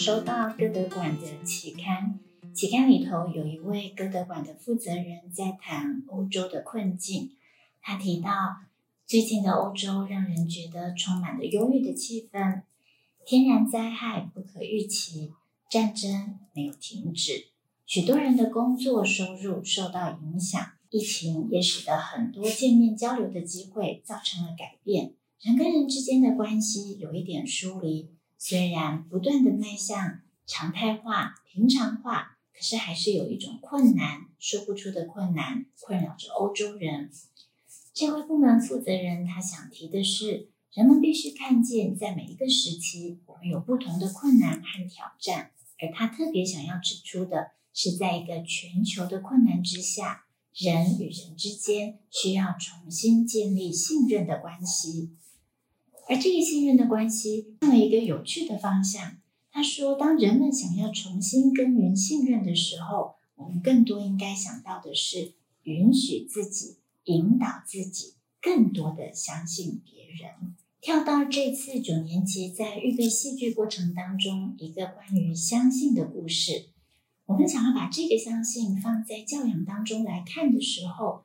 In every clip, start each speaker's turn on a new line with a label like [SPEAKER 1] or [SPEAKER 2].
[SPEAKER 1] 收到歌德馆的期刊。期刊里头有一位歌德馆的负责人在谈欧洲的困境，他提到最近的欧洲让人觉得充满了忧郁的气氛，天然灾害不可预期，战争没有停止，许多人的工作收入受到影响，疫情也使得很多见面交流的机会造成了改变，人跟人之间的关系有一点疏离，虽然不断地迈向常态化、平常化。可是还是有一种困难，说不出的困难困扰着欧洲人。这位部门负责人他想提的是，人们必须看见，在每一个时期，我们有不同的困难和挑战。而他特别想要指出的是，在一个全球的困难之下，人与人之间需要重新建立信任的关系。而这个信任的关系，向了一个有趣的方向。他说：“当人们想要重新耕耘信任的时候，我们更多应该想到的是允许自己、引导自己，更多的相信别人。”跳到这次九年级在预备戏剧过程当中，一个关于相信的故事。我们想要把这个相信放在教养当中来看的时候，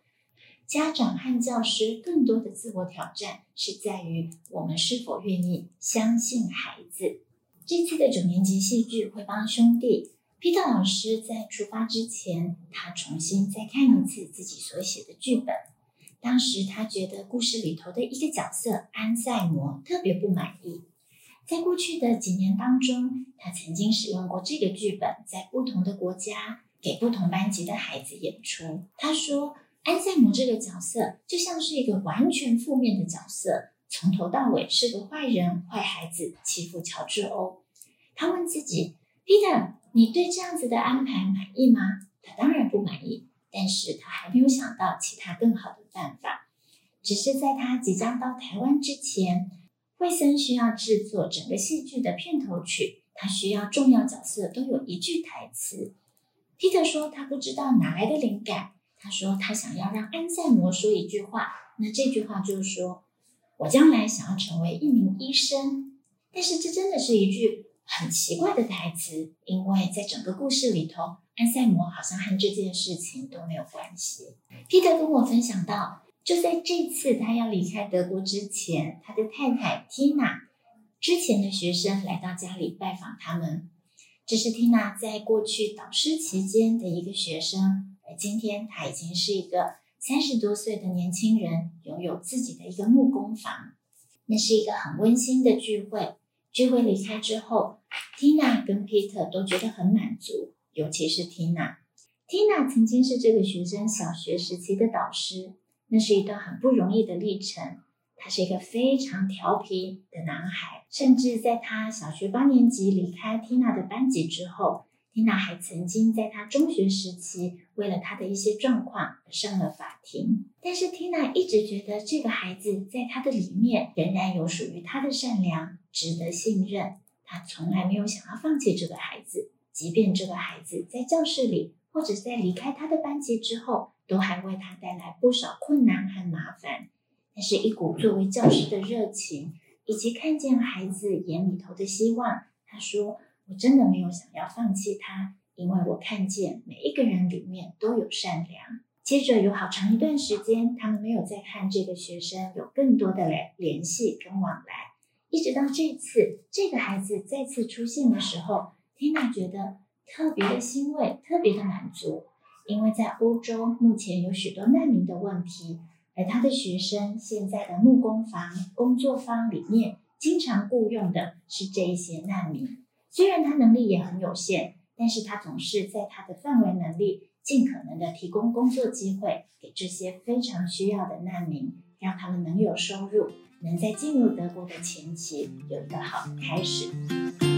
[SPEAKER 1] 家长和教师更多的自我挑战是在于我们是否愿意相信孩子。这次的九年级戏剧《会帮兄弟》，Peter 老师在出发之前，他重新再看一次自己所写的剧本。当时他觉得故事里头的一个角色安赛摩特别不满意。在过去的几年当中，他曾经使用过这个剧本，在不同的国家给不同班级的孩子演出。他说，安赛摩这个角色就像是一个完全负面的角色。从头到尾是个坏人、坏孩子，欺负乔治欧。他问自己：“Peter，你对这样子的安排满意吗？”他当然不满意，但是他还没有想到其他更好的办法。只是在他即将到台湾之前，惠森需要制作整个戏剧的片头曲，他需要重要角色都有一句台词。Peter 说他不知道哪来的灵感，他说他想要让安赛摩说一句话，那这句话就是说。我将来想要成为一名医生，但是这真的是一句很奇怪的台词，因为在整个故事里头，安赛摩好像和这件事情都没有关系。彼得跟我分享到，就在这次他要离开德国之前，他的太太缇娜之前的学生来到家里拜访他们，这是缇娜在过去导师期间的一个学生，而今天他已经是一个。三十多岁的年轻人拥有自己的一个木工房，那是一个很温馨的聚会。聚会离开之后，Tina 跟 Peter 都觉得很满足，尤其是 Tina。Tina 曾经是这个学生小学时期的导师，那是一段很不容易的历程。他是一个非常调皮的男孩，甚至在他小学八年级离开 Tina 的班级之后。缇娜还曾经在她中学时期，为了她的一些状况而上了法庭。但是缇娜一直觉得这个孩子在她的里面仍然有属于她的善良，值得信任。她从来没有想要放弃这个孩子，即便这个孩子在教室里或者在离开她的班级之后，都还为她带来不少困难和麻烦。但是，一股作为教师的热情，以及看见孩子眼里头的希望，她说。我真的没有想要放弃他，因为我看见每一个人里面都有善良。接着有好长一段时间，他们没有再看这个学生有更多的联联系跟往来，一直到这次这个孩子再次出现的时候，Tina 觉得特别的欣慰，特别的满足，因为在欧洲目前有许多难民的问题，而他的学生现在的木工房、工作坊里面经常雇佣的是这一些难民。虽然他能力也很有限，但是他总是在他的范围能力，尽可能的提供工作机会给这些非常需要的难民，让他们能有收入，能在进入德国的前期有一个好的开始。